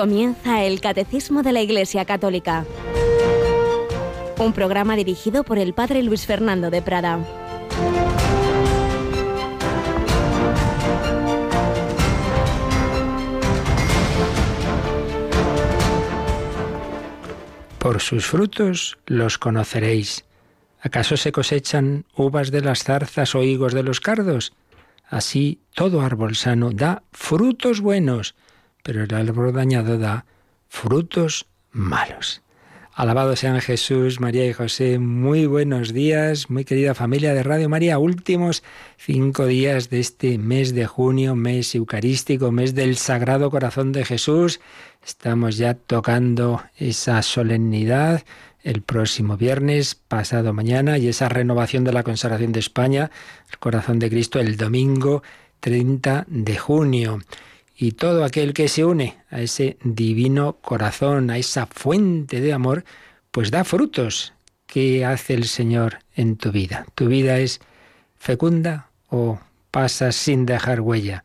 Comienza el Catecismo de la Iglesia Católica. Un programa dirigido por el Padre Luis Fernando de Prada. Por sus frutos los conoceréis. ¿Acaso se cosechan uvas de las zarzas o higos de los cardos? Así todo árbol sano da frutos buenos, pero el árbol dañado da frutos malos. Alabado sean Jesús, María y José. Muy buenos días, muy querida familia de Radio María. Últimos cinco días de este mes de junio, mes eucarístico, mes del Sagrado Corazón de Jesús. Estamos ya tocando esa solemnidad el próximo viernes, pasado mañana, y esa renovación de la consagración de España, el Corazón de Cristo, el domingo 30 de junio y todo aquel que se une a ese divino corazón, a esa fuente de amor, pues da frutos. ¿Qué hace el Señor en tu vida? ¿Tu vida es fecunda o pasas sin dejar huella?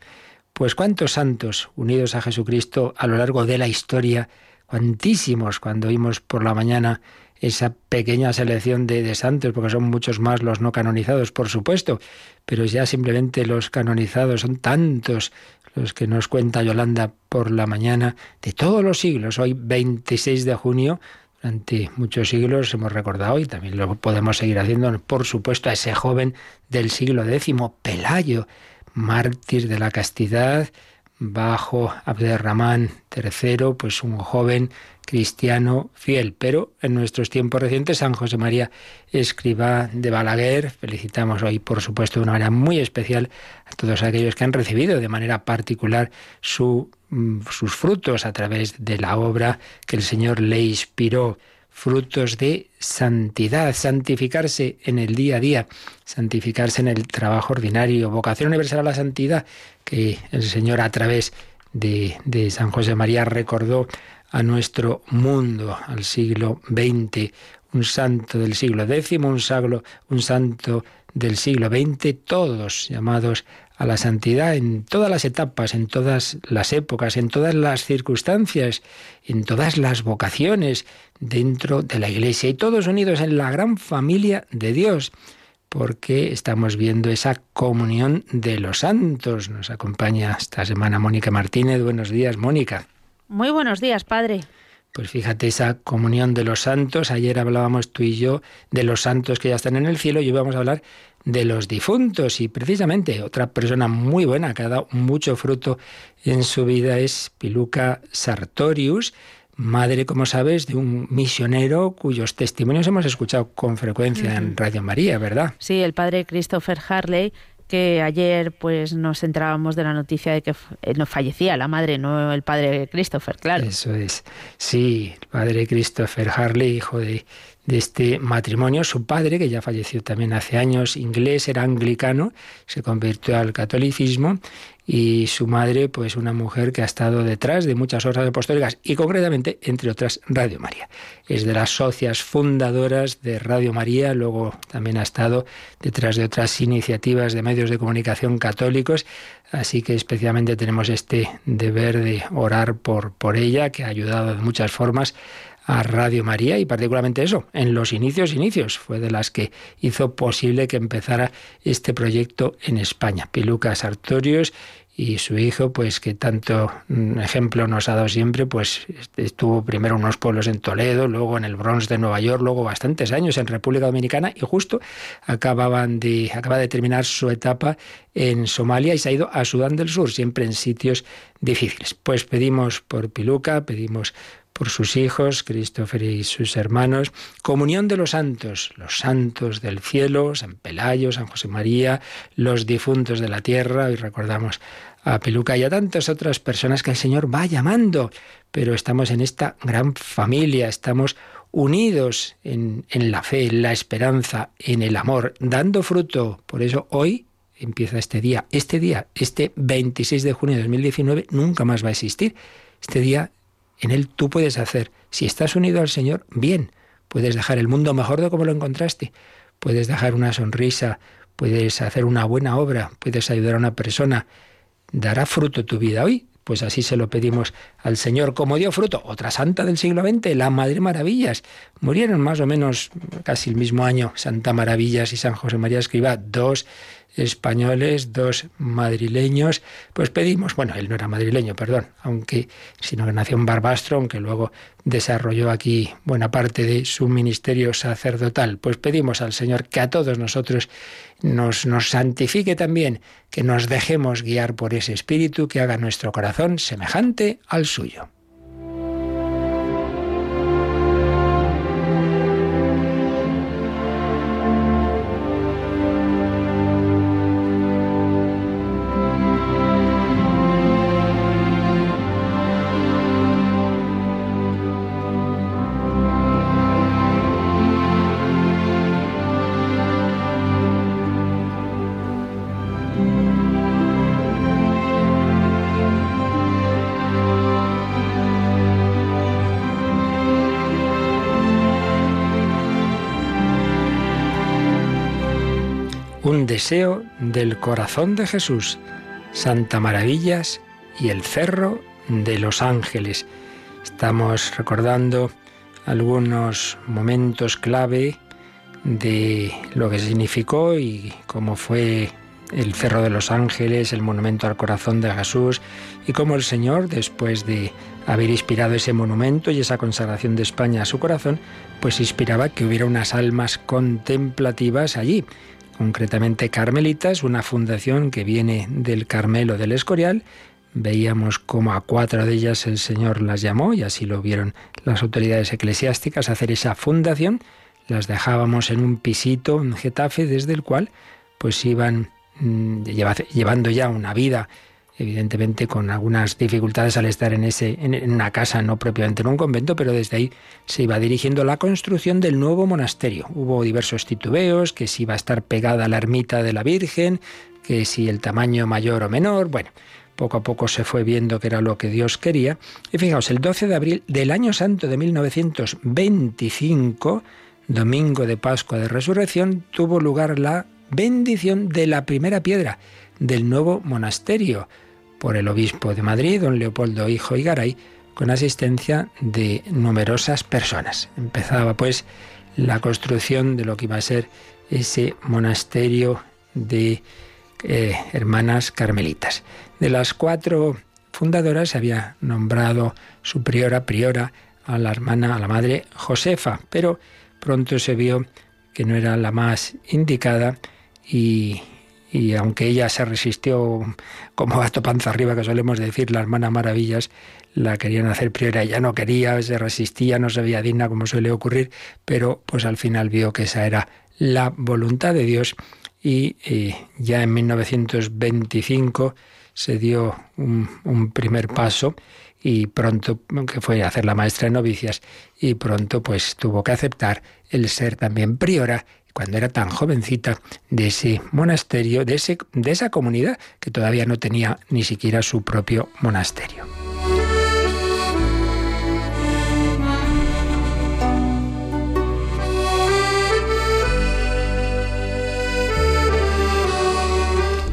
Pues cuántos santos unidos a Jesucristo a lo largo de la historia, cuantísimos cuando oímos por la mañana esa pequeña selección de, de, santos, porque son muchos más los no canonizados, por supuesto, pero ya simplemente los canonizados son tantos los que nos cuenta Yolanda por la mañana, de todos los siglos. Hoy 26 de junio, durante muchos siglos hemos recordado y también lo podemos seguir haciendo, por supuesto, a ese joven del siglo X, Pelayo, mártir de la castidad, bajo Abderramán III, pues un joven cristiano fiel. Pero en nuestros tiempos recientes, San José María Escriba de Balaguer, felicitamos hoy, por supuesto, de una manera muy especial a todos aquellos que han recibido de manera particular mm, sus frutos a través de la obra que el Señor le inspiró frutos de santidad, santificarse en el día a día, santificarse en el trabajo ordinario, vocación universal a la santidad, que el Señor a través de, de San José María recordó a nuestro mundo, al siglo XX, un santo del siglo X, un, un santo del siglo XX, todos llamados a la santidad en todas las etapas, en todas las épocas, en todas las circunstancias, en todas las vocaciones dentro de la Iglesia y todos unidos en la gran familia de Dios, porque estamos viendo esa comunión de los santos. Nos acompaña esta semana Mónica Martínez. Buenos días, Mónica. Muy buenos días, padre. Pues fíjate esa comunión de los santos. Ayer hablábamos tú y yo de los santos que ya están en el cielo y hoy vamos a hablar de los difuntos. Y precisamente otra persona muy buena que ha dado mucho fruto en su vida es Piluca Sartorius, madre, como sabes, de un misionero cuyos testimonios hemos escuchado con frecuencia en Radio María, ¿verdad? Sí, el padre Christopher Harley que ayer pues nos enterábamos de la noticia de que eh, no fallecía la madre, no el padre Christopher, claro. Eso es. Sí, el padre Christopher Harley, hijo de, de este matrimonio. Su padre, que ya falleció también hace años, inglés, era anglicano, se convirtió al catolicismo y su madre, pues una mujer que ha estado detrás de muchas obras apostólicas y concretamente, entre otras, Radio María. Es de las socias fundadoras de Radio María, luego también ha estado detrás de otras iniciativas de medios de comunicación católicos, así que especialmente tenemos este deber de orar por, por ella, que ha ayudado de muchas formas a Radio María y particularmente eso, en los inicios, inicios, fue de las que hizo posible que empezara este proyecto en España. Piluca Sartorius y su hijo, pues que tanto mm, ejemplo nos ha dado siempre, pues estuvo primero en unos pueblos en Toledo, luego en el Bronx de Nueva York, luego bastantes años en República Dominicana y justo acababan de, acaba de terminar su etapa en Somalia y se ha ido a Sudán del Sur, siempre en sitios difíciles. Pues pedimos por Piluca, pedimos por sus hijos, Christopher y sus hermanos, comunión de los santos, los santos del cielo, San Pelayo, San José María, los difuntos de la tierra, y recordamos a Peluca y a tantas otras personas que el Señor va llamando, pero estamos en esta gran familia, estamos unidos en, en la fe, en la esperanza, en el amor, dando fruto. Por eso hoy empieza este día. Este día, este 26 de junio de 2019, nunca más va a existir. Este día en Él tú puedes hacer. Si estás unido al Señor, bien. Puedes dejar el mundo mejor de como lo encontraste. Puedes dejar una sonrisa, puedes hacer una buena obra, puedes ayudar a una persona. Dará fruto tu vida hoy. Pues así se lo pedimos al Señor. Como dio fruto, otra santa del siglo XX, la Madre Maravillas. Murieron más o menos casi el mismo año Santa Maravillas y San José María Escriba, dos españoles, dos madrileños, pues pedimos, bueno, él no era madrileño, perdón, aunque, sino que nació en Barbastro, aunque luego desarrolló aquí buena parte de su ministerio sacerdotal, pues pedimos al Señor que a todos nosotros nos, nos santifique también, que nos dejemos guiar por ese espíritu que haga nuestro corazón semejante al suyo. Deseo del corazón de Jesús, Santa Maravillas y el Cerro de los Ángeles. Estamos recordando algunos momentos clave de lo que significó y cómo fue el Cerro de los Ángeles, el monumento al corazón de Jesús, y cómo el Señor, después de haber inspirado ese monumento y esa consagración de España a su corazón, pues inspiraba que hubiera unas almas contemplativas allí, concretamente Carmelitas, una fundación que viene del Carmelo del Escorial. Veíamos cómo a cuatro de ellas el Señor las llamó y así lo vieron las autoridades eclesiásticas hacer esa fundación. Las dejábamos en un pisito en Getafe desde el cual pues iban mm, llevando ya una vida evidentemente con algunas dificultades al estar en, ese, en una casa, no propiamente en un convento, pero desde ahí se iba dirigiendo la construcción del nuevo monasterio. Hubo diversos titubeos, que si iba a estar pegada a la ermita de la Virgen, que si el tamaño mayor o menor, bueno, poco a poco se fue viendo que era lo que Dios quería. Y fijaos, el 12 de abril del año santo de 1925, domingo de Pascua de Resurrección, tuvo lugar la bendición de la primera piedra del nuevo monasterio por el obispo de Madrid, don Leopoldo Hijo y Garay, con asistencia de numerosas personas. Empezaba pues la construcción de lo que iba a ser ese monasterio de eh, hermanas carmelitas. De las cuatro fundadoras se había nombrado su priora, priora, a la hermana, a la madre Josefa, pero pronto se vio que no era la más indicada y, y aunque ella se resistió como gato panza arriba, que solemos decir, la hermana Maravillas, la querían hacer priora, ella no quería, se resistía, no se veía digna como suele ocurrir, pero pues al final vio que esa era la voluntad de Dios y eh, ya en 1925 se dio un, un primer paso y pronto, que fue hacer la maestra de novicias, y pronto pues tuvo que aceptar el ser también priora cuando era tan jovencita, de ese monasterio, de, ese, de esa comunidad que todavía no tenía ni siquiera su propio monasterio.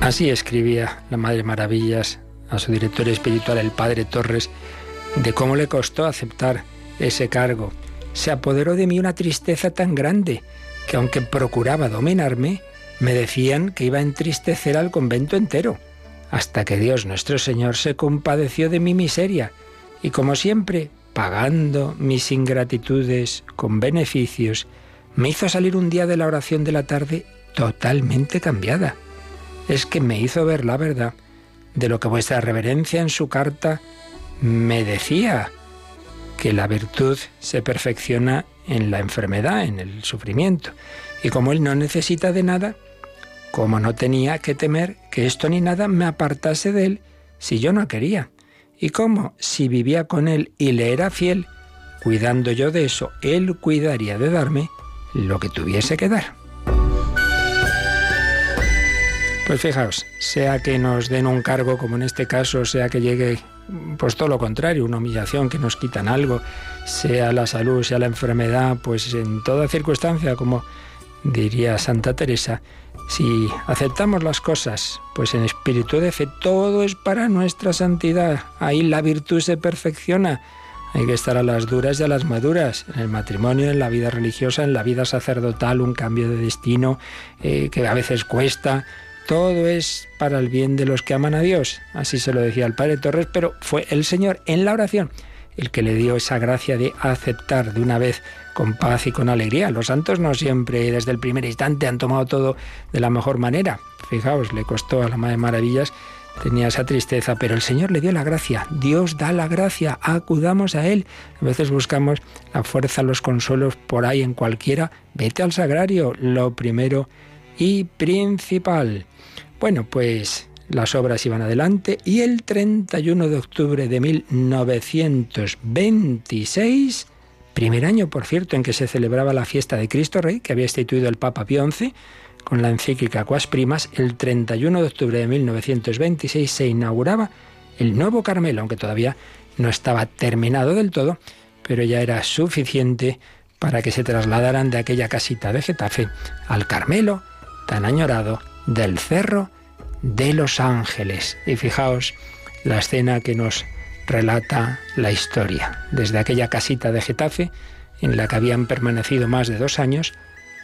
Así escribía la Madre Maravillas a su director espiritual, el Padre Torres, de cómo le costó aceptar ese cargo. Se apoderó de mí una tristeza tan grande que aunque procuraba dominarme, me decían que iba a entristecer al convento entero, hasta que Dios nuestro Señor se compadeció de mi miseria, y como siempre, pagando mis ingratitudes con beneficios, me hizo salir un día de la oración de la tarde totalmente cambiada. Es que me hizo ver la verdad de lo que vuestra reverencia en su carta me decía, que la virtud se perfecciona en la enfermedad, en el sufrimiento. Y como él no necesita de nada, como no tenía que temer que esto ni nada me apartase de él si yo no quería. Y como si vivía con él y le era fiel, cuidando yo de eso, él cuidaría de darme lo que tuviese que dar. Pues fijaos, sea que nos den un cargo como en este caso, sea que llegue pues todo lo contrario, una humillación, que nos quitan algo, sea la salud, sea la enfermedad, pues en toda circunstancia, como diría Santa Teresa, si aceptamos las cosas, pues en espíritu de fe, todo es para nuestra santidad. Ahí la virtud se perfecciona. Hay que estar a las duras y a las maduras, en el matrimonio, en la vida religiosa, en la vida sacerdotal, un cambio de destino eh, que a veces cuesta. Todo es para el bien de los que aman a Dios. Así se lo decía el Padre Torres, pero fue el Señor en la oración el que le dio esa gracia de aceptar de una vez con paz y con alegría. Los santos no siempre desde el primer instante han tomado todo de la mejor manera. Fijaos, le costó a la Madre Maravillas, tenía esa tristeza, pero el Señor le dio la gracia. Dios da la gracia, acudamos a Él. A veces buscamos la fuerza, los consuelos por ahí en cualquiera. Vete al sagrario, lo primero y principal. Bueno, pues las obras iban adelante y el 31 de octubre de 1926, primer año, por cierto, en que se celebraba la fiesta de Cristo Rey, que había instituido el Papa Pío XI, con la encíclica Quas Primas, el 31 de octubre de 1926 se inauguraba el nuevo Carmelo, aunque todavía no estaba terminado del todo, pero ya era suficiente para que se trasladaran de aquella casita de Getafe al Carmelo, tan añorado, del Cerro de los ángeles. Y fijaos la escena que nos relata la historia. Desde aquella casita de Getafe, en la que habían permanecido más de dos años,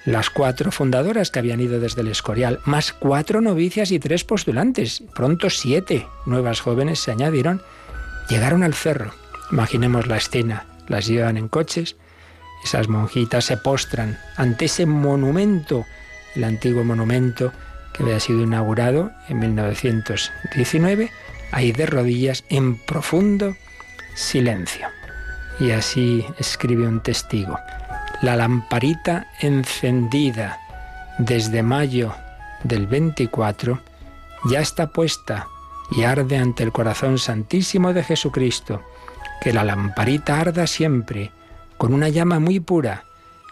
las cuatro fundadoras que habían ido desde el Escorial, más cuatro novicias y tres postulantes, pronto siete nuevas jóvenes se añadieron, llegaron al cerro. Imaginemos la escena, las llevan en coches, esas monjitas se postran ante ese monumento, el antiguo monumento había sido inaugurado en 1919, ahí de rodillas en profundo silencio. Y así escribe un testigo. La lamparita encendida desde mayo del 24 ya está puesta y arde ante el corazón santísimo de Jesucristo. Que la lamparita arda siempre con una llama muy pura,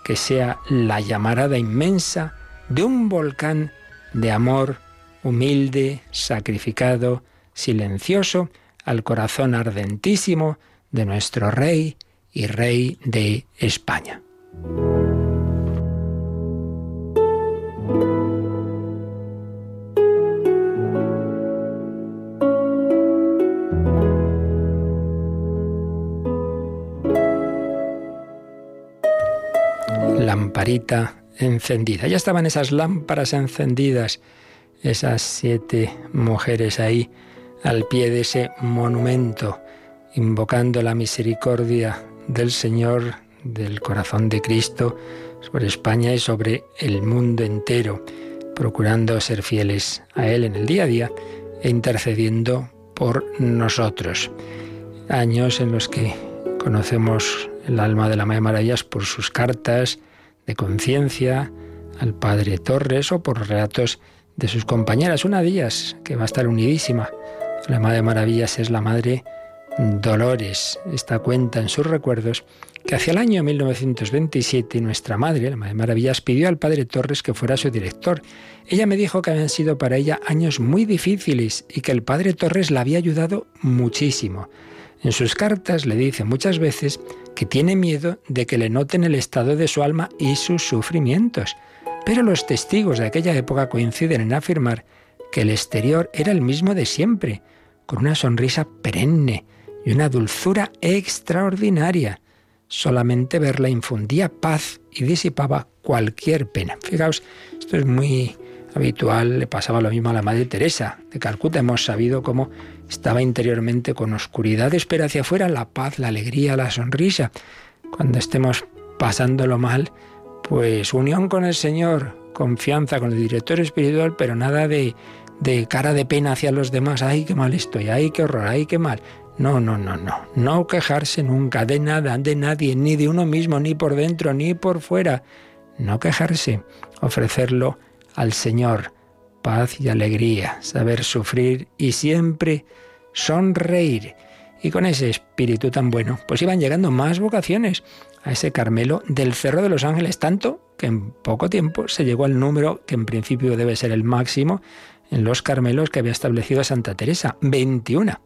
que sea la llamarada inmensa de un volcán de amor humilde, sacrificado, silencioso, al corazón ardentísimo de nuestro Rey y Rey de España. Lamparita encendida. Ya estaban esas lámparas encendidas, esas siete mujeres ahí al pie de ese monumento, invocando la misericordia del Señor, del corazón de Cristo, sobre España y sobre el mundo entero, procurando ser fieles a Él en el día a día e intercediendo por nosotros. Años en los que conocemos el alma de la Madre Maravillas por sus cartas, de conciencia al padre Torres o por relatos de sus compañeras. Una de ellas, que va a estar unidísima la Madre Maravillas, es la Madre Dolores. Esta cuenta en sus recuerdos que hacia el año 1927 nuestra madre, la Madre Maravillas, pidió al padre Torres que fuera su director. Ella me dijo que habían sido para ella años muy difíciles y que el padre Torres la había ayudado muchísimo. En sus cartas le dice muchas veces que tiene miedo de que le noten el estado de su alma y sus sufrimientos. Pero los testigos de aquella época coinciden en afirmar que el exterior era el mismo de siempre, con una sonrisa perenne y una dulzura extraordinaria. Solamente verla infundía paz y disipaba cualquier pena. Fijaos, esto es muy habitual, le pasaba lo mismo a la Madre Teresa de Calcuta. Hemos sabido cómo estaba interiormente con oscuridades, pero hacia afuera la paz, la alegría, la sonrisa. Cuando estemos pasándolo mal, pues unión con el Señor, confianza con el director espiritual, pero nada de, de cara de pena hacia los demás. Ay, qué mal estoy, ay, qué horror, ay, qué mal. No, no, no, no. No quejarse nunca de nada, de nadie, ni de uno mismo, ni por dentro, ni por fuera. No quejarse, ofrecerlo al Señor paz y alegría, saber sufrir y siempre sonreír. Y con ese espíritu tan bueno, pues iban llegando más vocaciones a ese Carmelo del Cerro de los Ángeles, tanto que en poco tiempo se llegó al número que en principio debe ser el máximo en los Carmelos que había establecido Santa Teresa, 21.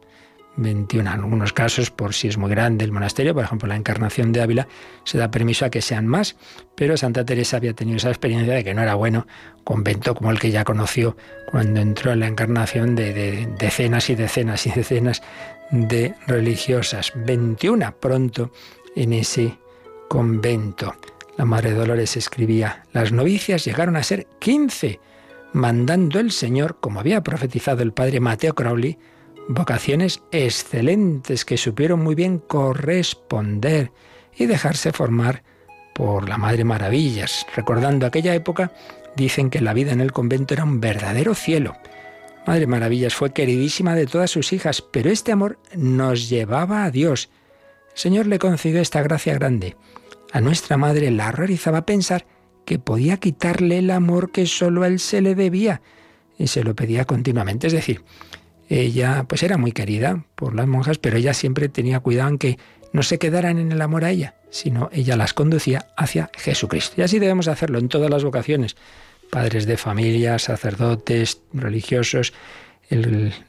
21. En algunos casos, por si es muy grande el monasterio, por ejemplo, la Encarnación de Ávila, se da permiso a que sean más, pero Santa Teresa había tenido esa experiencia de que no era bueno convento como el que ya conoció cuando entró en la Encarnación de, decenas y decenas y decenas de religiosas. 21 pronto en ese convento. La Madre Dolores escribía, las novicias llegaron a ser 15, mandando el Señor, como había profetizado el padre Mateo Crowley, vocaciones excelentes que supieron muy bien corresponder y dejarse formar por la Madre Maravillas. Recordando aquella época, dicen que la vida en el convento era un verdadero cielo. Madre Maravillas fue queridísima de todas sus hijas, pero este amor nos llevaba a Dios. Señor le concedió esta gracia grande. A nuestra madre la horrorizaba pensar que podía quitarle el amor que solo a él se le debía, y se lo pedía continuamente. Es decir, ella pues era muy querida por las monjas, pero ella siempre tenía cuidado en que no se quedaran en el amor a ella, sino ella las conducía hacia Jesucristo. Y así debemos hacerlo en todas las vocaciones, padres de familia, sacerdotes, religiosos.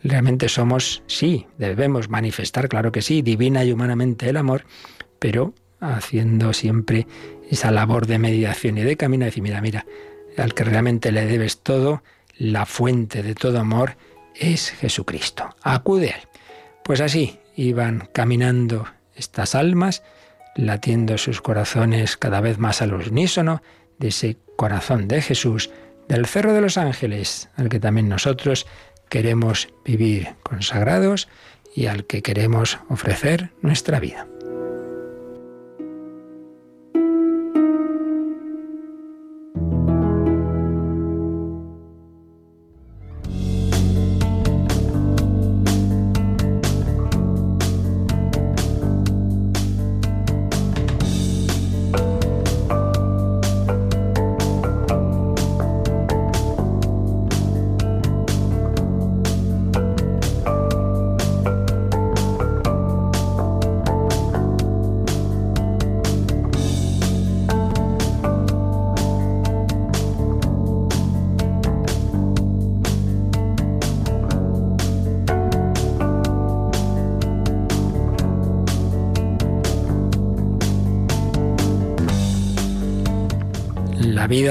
realmente somos, sí, debemos manifestar, claro que sí, divina y humanamente el amor, pero haciendo siempre esa labor de mediación y de camino, decir, mira, mira, al que realmente le debes todo, la fuente de todo amor, es Jesucristo. Acude a. Pues así iban caminando estas almas, latiendo sus corazones cada vez más al unísono de ese corazón de Jesús, del Cerro de los Ángeles, al que también nosotros queremos vivir consagrados y al que queremos ofrecer nuestra vida.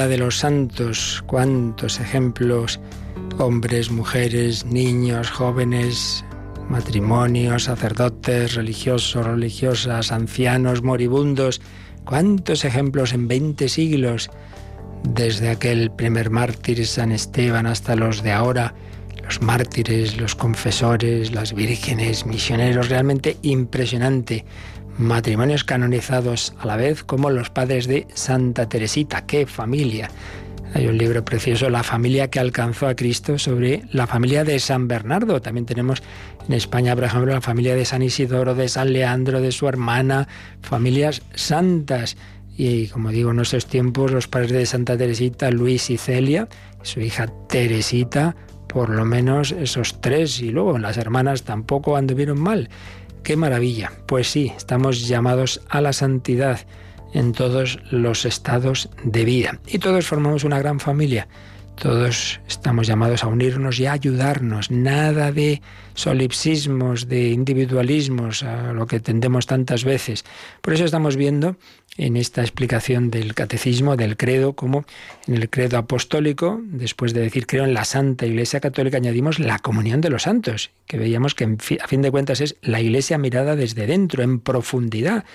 De los santos, cuántos ejemplos, hombres, mujeres, niños, jóvenes, matrimonios, sacerdotes, religiosos, religiosas, ancianos, moribundos, cuántos ejemplos en 20 siglos, desde aquel primer mártir San Esteban hasta los de ahora, los mártires, los confesores, las vírgenes, misioneros, realmente impresionante matrimonios canonizados a la vez como los padres de Santa Teresita. ¡Qué familia! Hay un libro precioso, La familia que alcanzó a Cristo, sobre la familia de San Bernardo. También tenemos en España, por ejemplo, la familia de San Isidoro, de San Leandro, de su hermana, familias santas. Y como digo, en nuestros tiempos, los padres de Santa Teresita, Luis y Celia, su hija Teresita, por lo menos esos tres, y luego las hermanas tampoco anduvieron mal. ¡Qué maravilla! Pues sí, estamos llamados a la santidad en todos los estados de vida. Y todos formamos una gran familia. Todos estamos llamados a unirnos y a ayudarnos. Nada de solipsismos, de individualismos, a lo que tendemos tantas veces. Por eso estamos viendo en esta explicación del catecismo, del credo, como en el credo apostólico, después de decir creo en la Santa Iglesia Católica, añadimos la comunión de los santos, que veíamos que a fin de cuentas es la Iglesia mirada desde dentro, en profundidad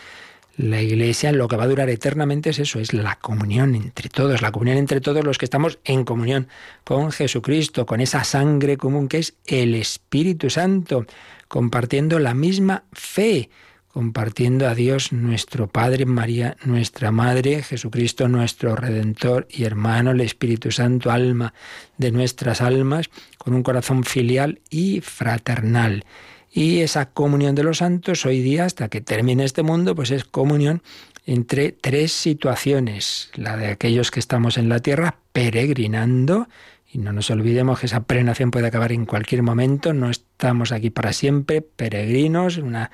la iglesia lo que va a durar eternamente es eso, es la comunión entre todos, la comunión entre todos los que estamos en comunión con Jesucristo, con esa sangre común que es el Espíritu Santo, compartiendo la misma fe, compartiendo a Dios nuestro Padre, María nuestra Madre, Jesucristo nuestro Redentor y hermano, el Espíritu Santo, alma de nuestras almas, con un corazón filial y fraternal. Y esa comunión de los santos hoy día, hasta que termine este mundo, pues es comunión entre tres situaciones. La de aquellos que estamos en la tierra peregrinando, y no nos olvidemos que esa peregrinación puede acabar en cualquier momento, no estamos aquí para siempre, peregrinos, una,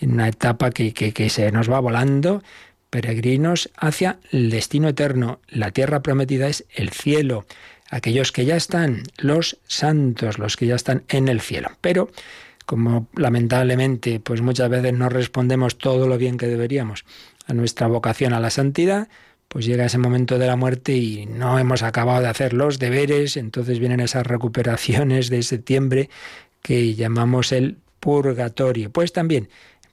una etapa que, que, que se nos va volando, peregrinos hacia el destino eterno. La tierra prometida es el cielo, aquellos que ya están, los santos, los que ya están en el cielo. Pero como lamentablemente pues muchas veces no respondemos todo lo bien que deberíamos a nuestra vocación a la santidad, pues llega ese momento de la muerte y no hemos acabado de hacer los deberes, entonces vienen esas recuperaciones de septiembre que llamamos el purgatorio. Pues también,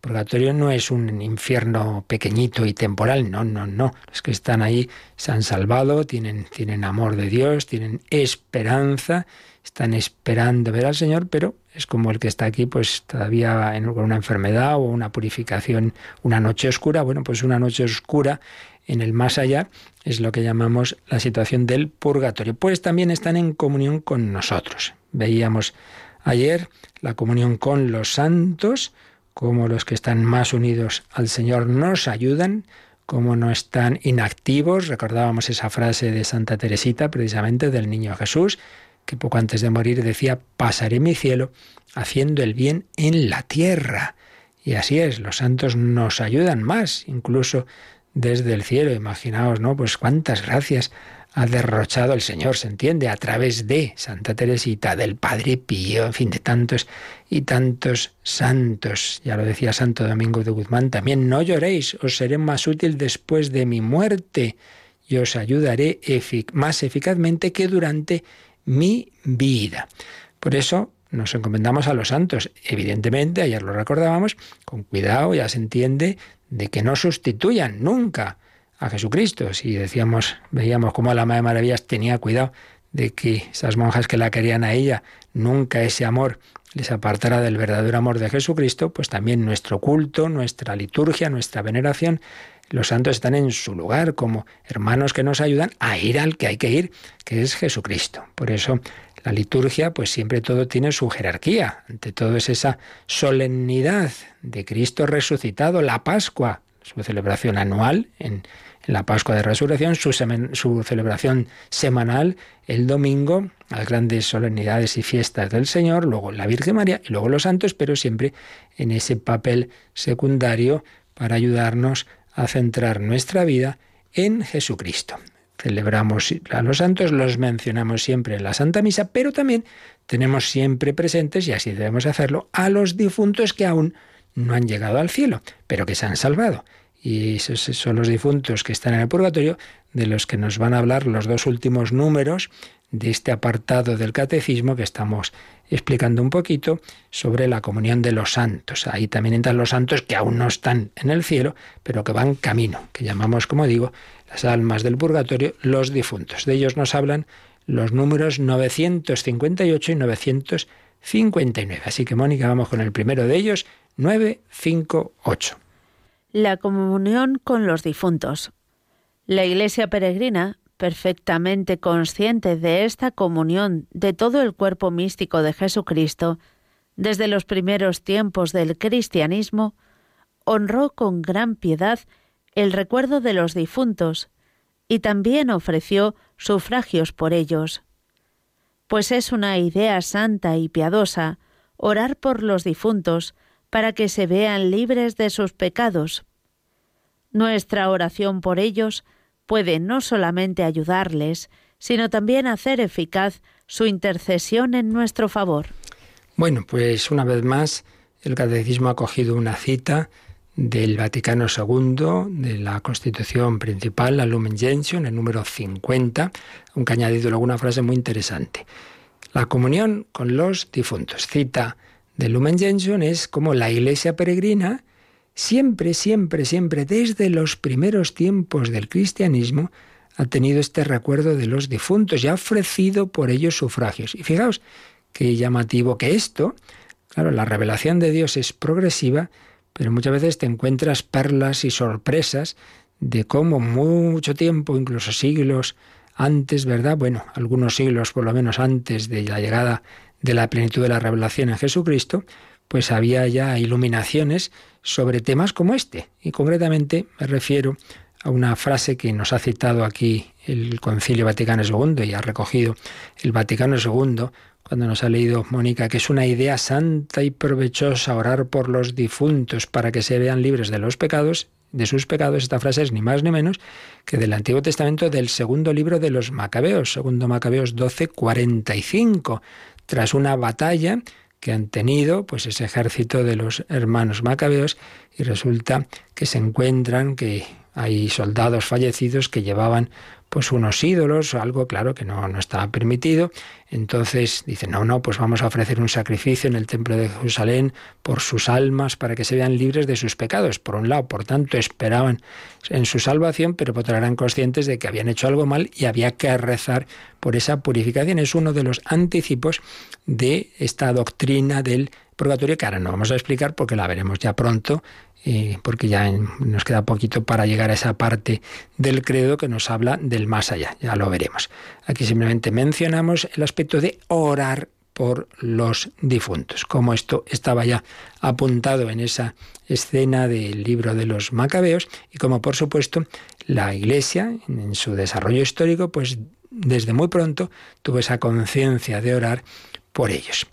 purgatorio no es un infierno pequeñito y temporal, no, no, no. Los que están ahí se han salvado, tienen, tienen amor de Dios, tienen esperanza, están esperando ver al Señor, pero es como el que está aquí, pues todavía con una enfermedad o una purificación, una noche oscura. Bueno, pues una noche oscura en el más allá es lo que llamamos la situación del purgatorio. Pues también están en comunión con nosotros. Veíamos ayer la comunión con los santos, como los que están más unidos al Señor nos ayudan, como no están inactivos. Recordábamos esa frase de Santa Teresita, precisamente del niño Jesús, que poco antes de morir decía, pasaré mi cielo haciendo el bien en la tierra. Y así es, los santos nos ayudan más, incluso desde el cielo. Imaginaos, ¿no? Pues cuántas gracias ha derrochado el Señor, se entiende, a través de Santa Teresita, del Padre Pío, en fin, de tantos y tantos santos. Ya lo decía Santo Domingo de Guzmán, también no lloréis, os seré más útil después de mi muerte y os ayudaré más eficazmente que durante mi vida. Por eso nos encomendamos a los santos. Evidentemente, ayer lo recordábamos, con cuidado ya se entiende de que no sustituyan nunca a Jesucristo. Si decíamos, veíamos cómo la Madre Maravillas tenía cuidado de que esas monjas que la querían a ella, nunca ese amor les apartara del verdadero amor de Jesucristo, pues también nuestro culto, nuestra liturgia, nuestra veneración, los santos están en su lugar como hermanos que nos ayudan a ir al que hay que ir, que es Jesucristo. Por eso la liturgia, pues siempre todo tiene su jerarquía. Ante todo es esa solemnidad de Cristo resucitado, la Pascua, su celebración anual en, la Pascua de Resurrección, su, celebración semanal el domingo, las grandes solemnidades y fiestas del Señor, luego la Virgen María y luego los santos, pero siempre en ese papel secundario para ayudarnos a centrar nuestra vida en Jesucristo celebramos a los santos, los mencionamos siempre en la Santa Misa, pero también tenemos siempre presentes, y así debemos hacerlo, a los difuntos que aún no han llegado al cielo, pero que se han salvado. Y esos son los difuntos que están en el purgatorio, de los que nos van a hablar los dos últimos números de este apartado del catecismo que estamos explicando un poquito sobre la comunión de los santos. Ahí también entran los santos que aún no están en el cielo, pero que van camino, que llamamos, como digo, las almas del purgatorio, los difuntos. De ellos nos hablan los números 958 y 959. Así que, Mónica, vamos con el primero de ellos, 958. La comunión con los difuntos. La Iglesia peregrina, perfectamente consciente de esta comunión de todo el cuerpo místico de Jesucristo, desde los primeros tiempos del cristianismo, honró con gran piedad el recuerdo de los difuntos y también ofreció sufragios por ellos. Pues es una idea santa y piadosa orar por los difuntos para que se vean libres de sus pecados. Nuestra oración por ellos puede no solamente ayudarles, sino también hacer eficaz su intercesión en nuestro favor. Bueno, pues una vez más, el Catecismo ha cogido una cita del Vaticano II, de la Constitución principal, la Lumen Gentium, el número 50, aunque ha añadido alguna frase muy interesante. La comunión con los difuntos. Cita del Lumen Gentium es como la iglesia peregrina, siempre, siempre, siempre, desde los primeros tiempos del cristianismo, ha tenido este recuerdo de los difuntos y ha ofrecido por ellos sufragios. Y fijaos qué llamativo que esto, claro, la revelación de Dios es progresiva, pero muchas veces te encuentras perlas y sorpresas de cómo mucho tiempo, incluso siglos antes, ¿verdad? Bueno, algunos siglos por lo menos antes de la llegada de la plenitud de la revelación en Jesucristo, pues había ya iluminaciones sobre temas como este. Y concretamente me refiero a una frase que nos ha citado aquí el Concilio Vaticano II y ha recogido el Vaticano II cuando nos ha leído Mónica, que es una idea santa y provechosa orar por los difuntos para que se vean libres de los pecados, de sus pecados. Esta frase es ni más ni menos que del Antiguo Testamento del segundo libro de los Macabeos, segundo Macabeos 12, 45. Tras una batalla que han tenido pues ese ejército de los hermanos macabeos y resulta que se encuentran que hay soldados fallecidos que llevaban pues unos ídolos, algo claro que no, no estaba permitido. Entonces dicen, no, no, pues vamos a ofrecer un sacrificio en el templo de Jerusalén por sus almas para que se vean libres de sus pecados. Por un lado, por tanto, esperaban en su salvación, pero por otro eran conscientes de que habían hecho algo mal y había que rezar por esa purificación. Es uno de los anticipos de esta doctrina del purgatorio que ahora no vamos a explicar porque la veremos ya pronto porque ya nos queda poquito para llegar a esa parte del credo que nos habla del más allá, ya lo veremos. Aquí simplemente mencionamos el aspecto de orar por los difuntos, como esto estaba ya apuntado en esa escena del libro de los macabeos y como por supuesto la Iglesia en su desarrollo histórico pues desde muy pronto tuvo esa conciencia de orar por ellos.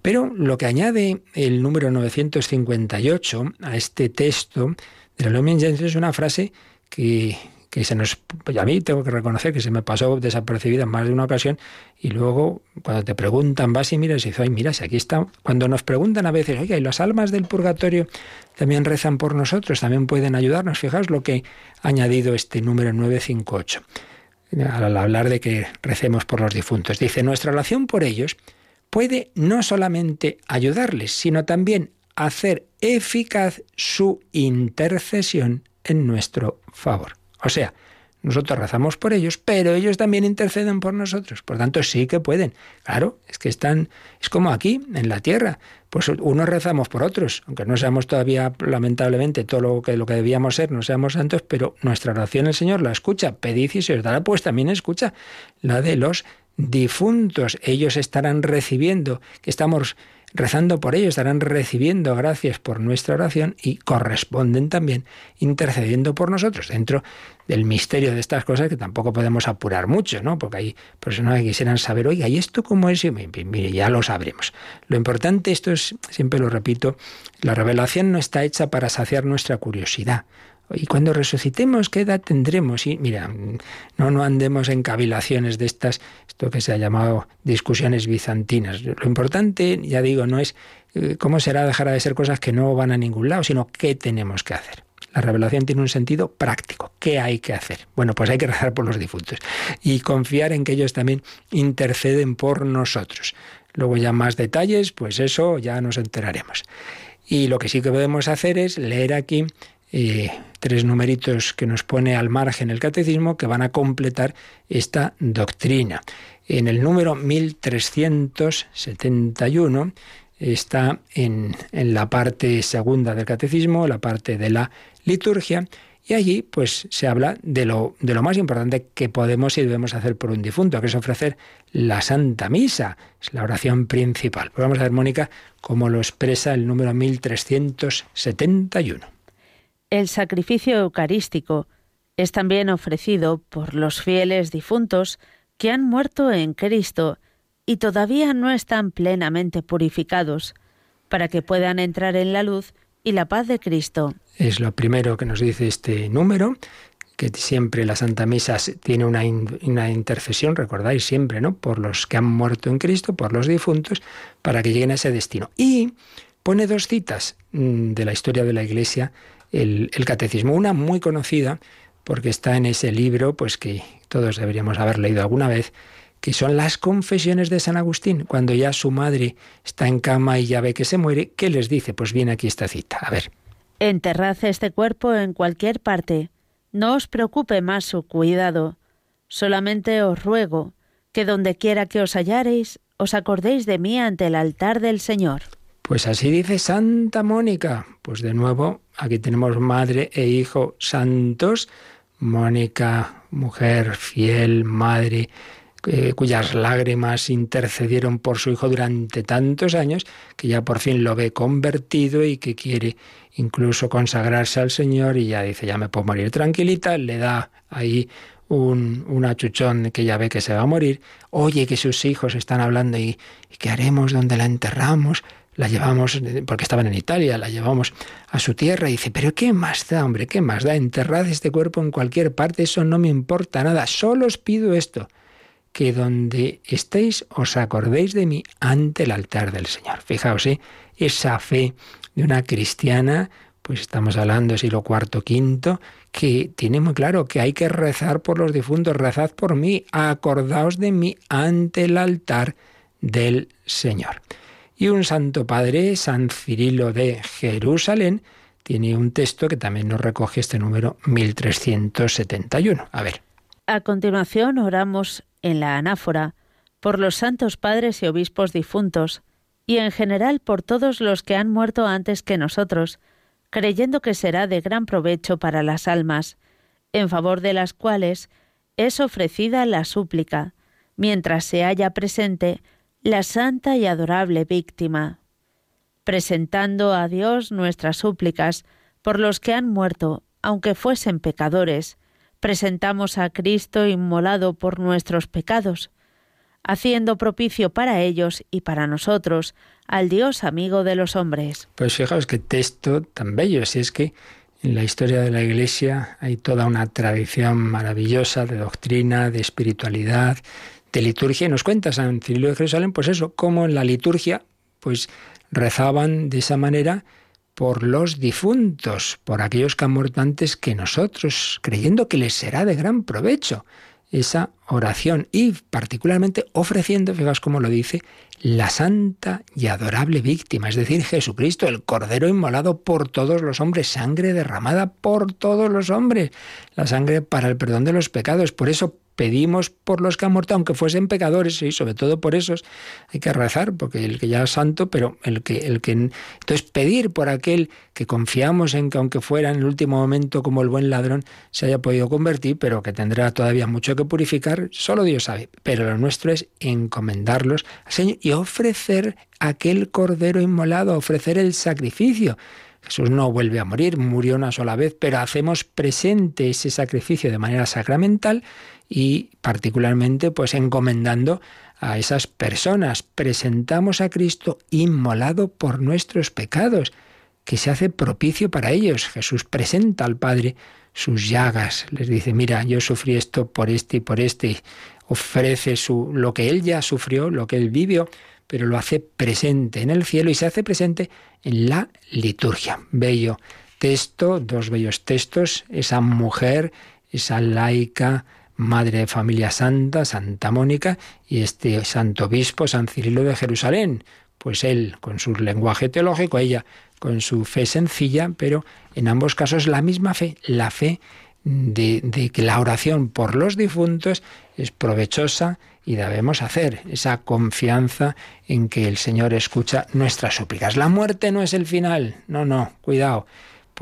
Pero lo que añade el número 958 a este texto de la es una frase que, que se nos, pues a mí tengo que reconocer que se me pasó desapercibida en más de una ocasión y luego cuando te preguntan vas y miras y dices, ay, mira, si aquí está, cuando nos preguntan a veces, oiga, y las almas del purgatorio también rezan por nosotros, también pueden ayudarnos, fijaos lo que ha añadido este número 958 al hablar de que recemos por los difuntos. Dice, nuestra oración por ellos puede no solamente ayudarles, sino también hacer eficaz su intercesión en nuestro favor. O sea, nosotros rezamos por ellos, pero ellos también interceden por nosotros. Por tanto, sí que pueden. Claro, es que están, es como aquí, en la tierra. Pues unos rezamos por otros, aunque no seamos todavía, lamentablemente, todo lo que, lo que debíamos ser, no seamos santos, pero nuestra oración el Señor la escucha. Pedid y se os dará, pues también escucha la de los difuntos, ellos estarán recibiendo, que estamos rezando por ellos, estarán recibiendo gracias por nuestra oración y corresponden también intercediendo por nosotros dentro del misterio de estas cosas que tampoco podemos apurar mucho, ¿no? Porque hay personas que quisieran saber, oiga, ¿y esto cómo es? Y mire, ya lo sabremos. Lo importante, esto es, siempre lo repito, la revelación no está hecha para saciar nuestra curiosidad. Y cuando resucitemos, ¿qué edad tendremos? Y mira, no, no andemos en cavilaciones de estas, esto que se ha llamado discusiones bizantinas. Lo importante, ya digo, no es eh, cómo será dejar de ser cosas que no van a ningún lado, sino qué tenemos que hacer. La revelación tiene un sentido práctico. ¿Qué hay que hacer? Bueno, pues hay que rezar por los difuntos y confiar en que ellos también interceden por nosotros. Luego ya más detalles, pues eso ya nos enteraremos. Y lo que sí que podemos hacer es leer aquí tres numeritos que nos pone al margen el catecismo que van a completar esta doctrina. En el número 1371 está en, la parte segunda del catecismo, la parte de la liturgia, y allí pues se habla de lo, de lo más importante que podemos y debemos hacer por un difunto, que es ofrecer la Santa Misa, es la oración principal. Pues vamos a ver, Mónica, cómo lo expresa el número 1371. El sacrificio eucarístico es también ofrecido por los fieles difuntos que han muerto en Cristo y todavía no están plenamente purificados, para que puedan entrar en la luz y la paz de Cristo. Es lo primero que nos dice este número, que siempre la Santa Misa tiene una, una, intercesión, recordáis siempre, ¿no? Por los que han muerto en Cristo, por los difuntos, para que lleguen a ese destino. Y pone dos citas mm, de la historia de la Iglesia el, catecismo. Una muy conocida, porque está en ese libro, pues que todos deberíamos haber leído alguna vez, que son las confesiones de San Agustín. Cuando ya su madre está en cama y ya ve que se muere, ¿qué les dice? Pues viene aquí esta cita. A ver. Enterrad este cuerpo en cualquier parte. No os preocupe más su cuidado. Solamente os ruego que donde quiera que os hallareis, os acordéis de mí ante el altar del Señor. Pues así dice Santa Mónica. Pues de nuevo, aquí tenemos madre e hijo santos. Mónica, mujer fiel, madre, eh, cuyas lágrimas intercedieron por su hijo durante tantos años, que ya por fin lo ve convertido y que quiere incluso consagrarse al Señor y ya dice, ya me puedo morir tranquilita, le da ahí un, achuchón que ya ve que se va a morir, oye que sus hijos están hablando y, y ¿qué haremos? ¿Dónde la enterramos? La llevamos, porque estaban en Italia, la llevamos a su tierra y dice, pero ¿qué más da, hombre? ¿Qué más da? Enterrad este cuerpo en cualquier parte, eso no me importa nada, solo os pido esto, que donde estéis os acordéis de mí ante el altar del Señor. Fijaos, ¿eh? esa fe de una cristiana, pues estamos hablando siglo cuarto, quinto, que tiene muy claro que hay que rezar por los difuntos, rezad por mí, acordaos de mí ante el altar del Señor. Y un santo padre, San Cirilo de Jerusalén, tiene un texto que también nos recoge este número 1371. A ver. A continuación oramos en la anáfora por los santos padres y obispos difuntos, y en general por todos los que han muerto antes que nosotros, creyendo que será de gran provecho para las almas, en favor de las cuales es ofrecida la súplica, mientras se haya presente la santa y adorable víctima, presentando a Dios nuestras súplicas por los que han muerto, aunque fuesen pecadores, presentamos a Cristo inmolado por nuestros pecados, haciendo propicio para ellos y para nosotros al Dios amigo de los hombres. Pues fijaos qué texto tan bello, si es que en la historia de la Iglesia hay toda una tradición maravillosa de doctrina, de espiritualidad, de liturgia, nos cuenta San Cirilo de Jerusalén, pues eso, como en la liturgia, pues rezaban de esa manera por los difuntos, por aquellos que han muerto antes que nosotros, creyendo que les será de gran provecho esa oración y particularmente ofreciendo, fijaos cómo lo dice, la santa y adorable víctima, es decir, Jesucristo, el Cordero inmolado por todos los hombres, sangre derramada por todos los hombres, la sangre para el perdón de los pecados. Por eso pedimos por los que han muerto, aunque fuesen pecadores, y sobre todo por esos hay que rezar, porque el que ya es santo, pero el que, el que entonces pedir por aquel que confiamos en que aunque fuera en el último momento como el buen ladrón se haya podido convertir, pero que tendrá todavía mucho que purificar, solo Dios sabe. Pero lo nuestro es encomendarlos al Señor y ofrecer aquel cordero inmolado, ofrecer el sacrificio. Jesús no vuelve a morir, murió una sola vez, pero hacemos presente ese sacrificio de manera sacramental y particularmente pues encomendando a esas personas. Presentamos a Cristo inmolado por nuestros pecados, que se hace propicio para ellos. Jesús presenta al Padre sus llagas, les dice, mira, yo sufrí esto por este y por este, ofrece su, lo que él ya sufrió, lo que él vivió, pero lo hace presente en el cielo y se hace presente en la liturgia. Bello texto, dos bellos textos, esa mujer, esa laica, madre de familia santa, Santa Mónica, y este santo obispo, San Cirilo de Jerusalén. Pues él con su lenguaje teológico, ella con su fe sencilla, pero en ambos casos la misma fe, la fe de, de, que la oración por los difuntos es provechosa y debemos hacer esa confianza en que el Señor escucha nuestras súplicas. La muerte no es el final, no, no, cuidado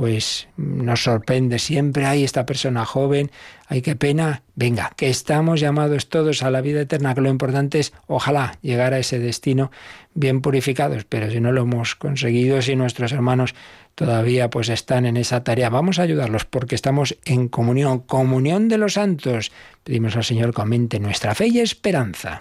pues nos sorprende. Siempre hay esta persona joven, ay, qué pena. Venga, que estamos llamados todos a la vida eterna, que lo importante es, ojalá, llegar a ese destino bien purificados, pero si no lo hemos conseguido, si nuestros hermanos todavía pues están en esa tarea, vamos a ayudarlos porque estamos en comunión, comunión de los santos. Pedimos al Señor que aumente nuestra fe y esperanza.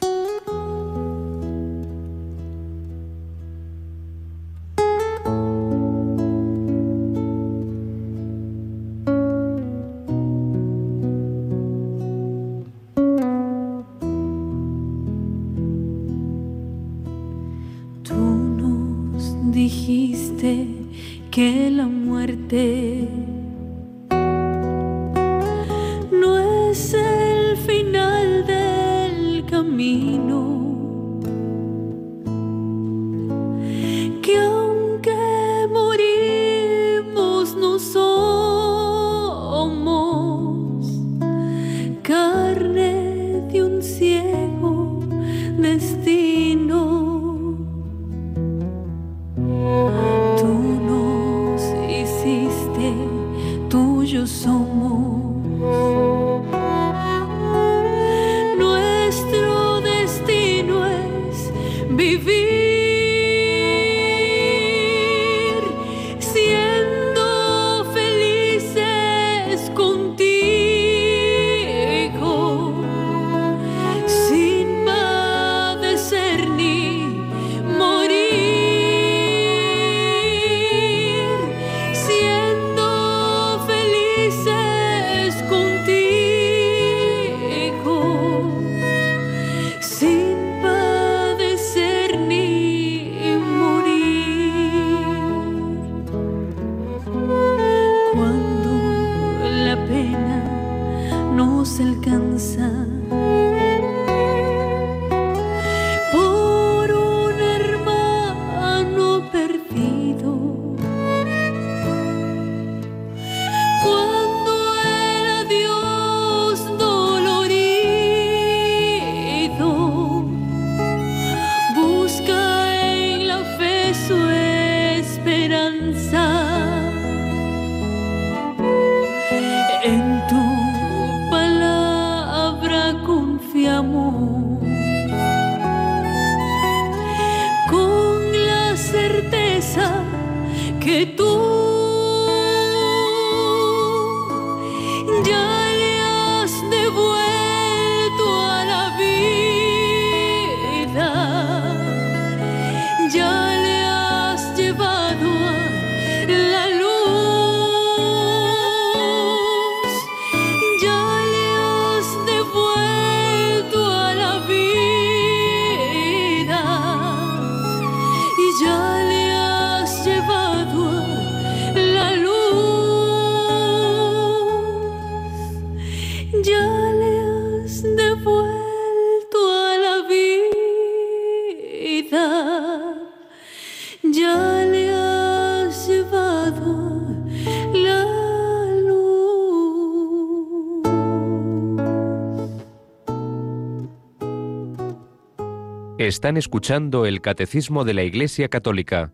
Están escuchando el Catecismo de la Iglesia Católica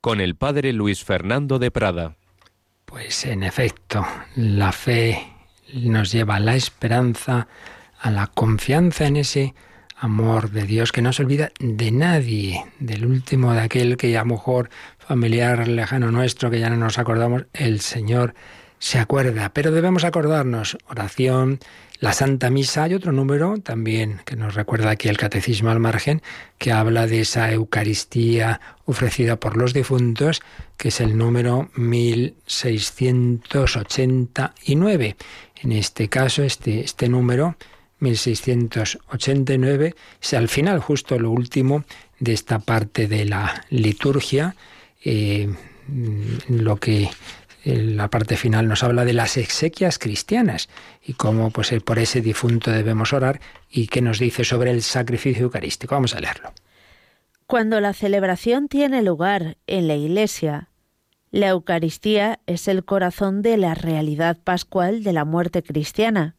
con el Padre Luis Fernando de Prada. Pues en efecto, la fe nos lleva a la esperanza, a la confianza en ese amor de Dios que no se olvida de nadie, del último, de aquel que a lo mejor familiar lejano nuestro, que ya no nos acordamos, el Señor se acuerda, pero debemos acordarnos, oración, la Santa Misa, hay otro número también que nos recuerda aquí el Catecismo al margen, que habla de esa Eucaristía ofrecida por los difuntos, que es el número 1689. En este caso, este, este número, 1689, es al final justo lo último de esta parte de la liturgia, eh, lo que la parte final nos habla de las exequias cristianas y cómo pues, eh, por ese difunto debemos orar y qué nos dice sobre el sacrificio eucarístico. Vamos a leerlo. Cuando la celebración tiene lugar en la Iglesia, la Eucaristía es el corazón de la realidad pascual de la muerte cristiana.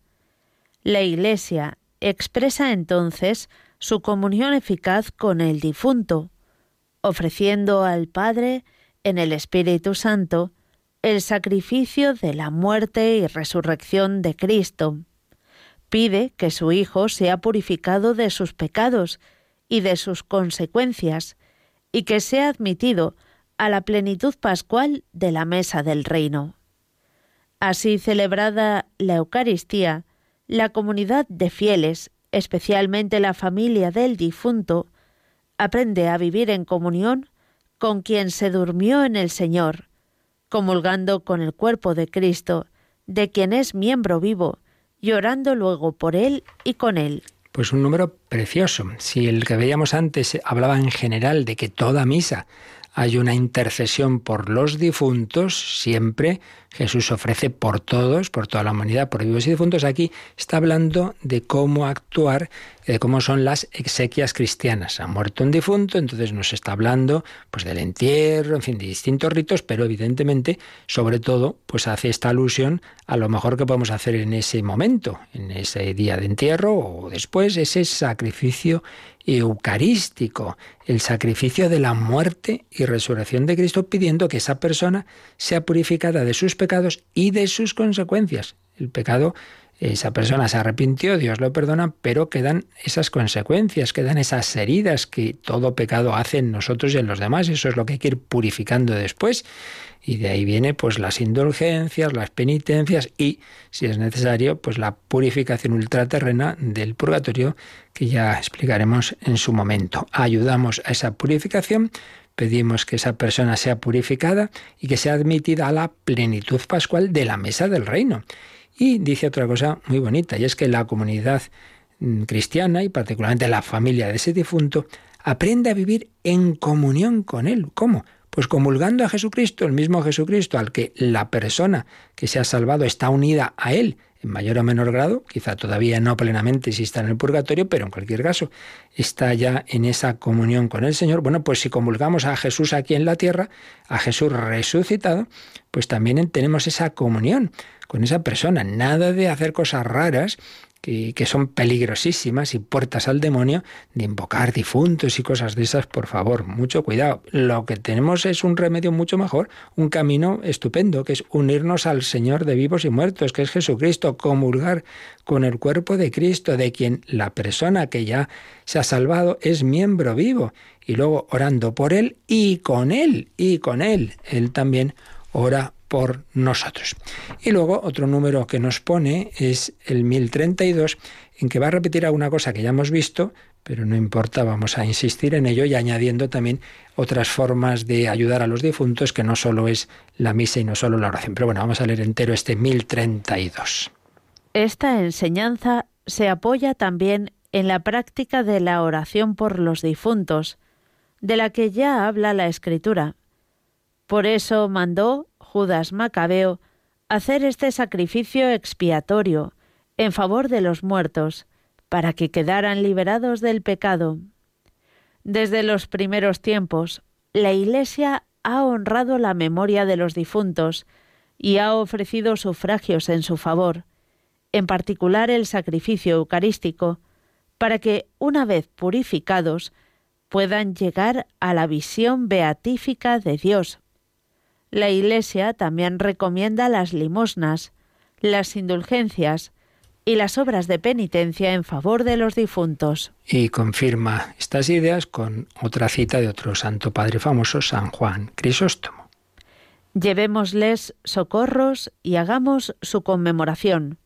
La Iglesia expresa entonces su comunión eficaz con el difunto, ofreciendo al Padre en el Espíritu Santo el sacrificio de la muerte y resurrección de Cristo. Pide que su Hijo sea purificado de sus pecados y de sus consecuencias, y que sea admitido a la plenitud pascual de la mesa del reino. Así celebrada la Eucaristía, la comunidad de fieles, especialmente la familia del difunto, aprende a vivir en comunión con quien se durmió en el Señor comulgando con el cuerpo de Cristo, de quien es miembro vivo, llorando luego por él y con él. Pues un número precioso. Si el que veíamos antes hablaba en general de que toda misa hay una intercesión por los difuntos, siempre Jesús ofrece por todos, por toda la humanidad, por vivos y difuntos. Aquí está hablando de cómo actuar, de cómo son las exequias cristianas. Ha muerto un difunto, entonces nos está hablando pues del entierro, en fin, de distintos ritos, pero evidentemente, sobre todo, pues hace esta alusión a lo mejor que podemos hacer en ese momento, en ese día de entierro o después, ese sacrificio eucarístico, el sacrificio de la muerte y resurrección de Cristo, pidiendo que esa persona sea purificada de sus pecados y de sus consecuencias. El pecado, esa persona se arrepintió, Dios lo perdona, pero quedan esas consecuencias, quedan esas heridas que todo pecado hace en nosotros y en los demás. Eso es lo que hay que ir purificando después. Y de ahí viene pues las indulgencias, las penitencias y, si es necesario, pues la purificación ultraterrena del purgatorio que ya explicaremos en su momento. Ayudamos a esa purificación, pedimos que esa persona sea purificada y que sea admitida a la plenitud pascual de la mesa del reino. Y dice otra cosa muy bonita, y es que la comunidad mm, cristiana y particularmente la familia de ese difunto aprende a vivir en comunión con él. ¿Cómo? Pues comulgando a Jesucristo, el mismo Jesucristo al que la persona que se ha salvado está unida a Él en mayor o menor grado, quizá todavía no plenamente si está en el purgatorio, pero en cualquier caso está ya en esa comunión con el Señor. Bueno, pues si comulgamos a Jesús aquí en la tierra, a Jesús resucitado, pues también tenemos esa comunión con esa persona. Nada de hacer cosas raras que, son peligrosísimas y puertas al demonio, de invocar difuntos y cosas de esas, por favor, mucho cuidado. Lo que tenemos es un remedio mucho mejor, un camino estupendo, que es unirnos al Señor de vivos y muertos, que es Jesucristo, comulgar con el cuerpo de Cristo, de quien la persona que ya se ha salvado es miembro vivo, y luego orando por Él y con Él, y con Él, Él también ora por nosotros. Y luego otro número que nos pone es el 1032, en que va a repetir alguna cosa que ya hemos visto, pero no importa, vamos a insistir en ello y añadiendo también otras formas de ayudar a los difuntos, que no solo es la misa y no solo la oración. Pero bueno, vamos a leer entero este 1032. Esta enseñanza se apoya también en la práctica de la oración por los difuntos, de la que ya habla la Escritura. Por eso mandó Judas Macabeo hacer este sacrificio expiatorio en favor de los muertos, para que quedaran liberados del pecado. Desde los primeros tiempos, la Iglesia ha honrado la memoria de los difuntos y ha ofrecido sufragios en su favor, en particular el sacrificio eucarístico, para que, una vez purificados, puedan llegar a la visión beatífica de Dios. La Iglesia también recomienda las limosnas, las indulgencias y las obras de penitencia en favor de los difuntos. Y confirma estas ideas con otra cita de otro santo padre famoso, San Juan Crisóstomo. Llevémosles socorros y hagamos su conmemoración.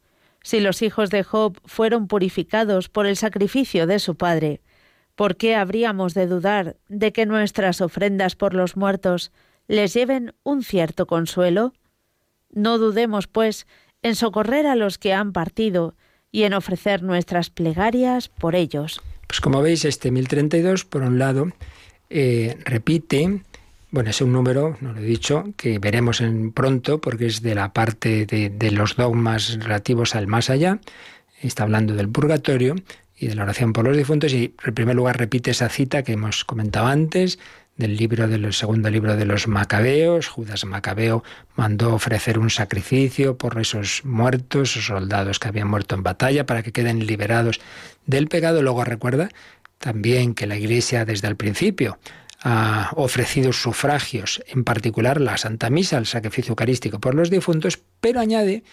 Si los hijos de Job fueron purificados por el sacrificio de su padre, ¿por qué habríamos de dudar de que nuestras ofrendas por los muertos les lleven un cierto consuelo? No dudemos, pues, en socorrer a los que han partido y en ofrecer nuestras plegarias por ellos. Pues como veis, este 1032, por un lado, eh, repite, bueno, es un número, no lo he dicho, que veremos en pronto porque es de la parte de, de los dogmas relativos al más allá, está hablando del purgatorio y de la oración por los difuntos y en primer lugar repite esa cita que hemos comentado antes del libro del segundo libro de los Macabeos. Judas Macabeo mandó ofrecer un sacrificio por esos muertos, esos soldados que habían muerto en batalla, para que queden liberados del pecado. Luego recuerda también que la Iglesia desde el principio ha ofrecido sufragios, en particular la Santa Misa, el sacrificio eucarístico por los difuntos, pero añade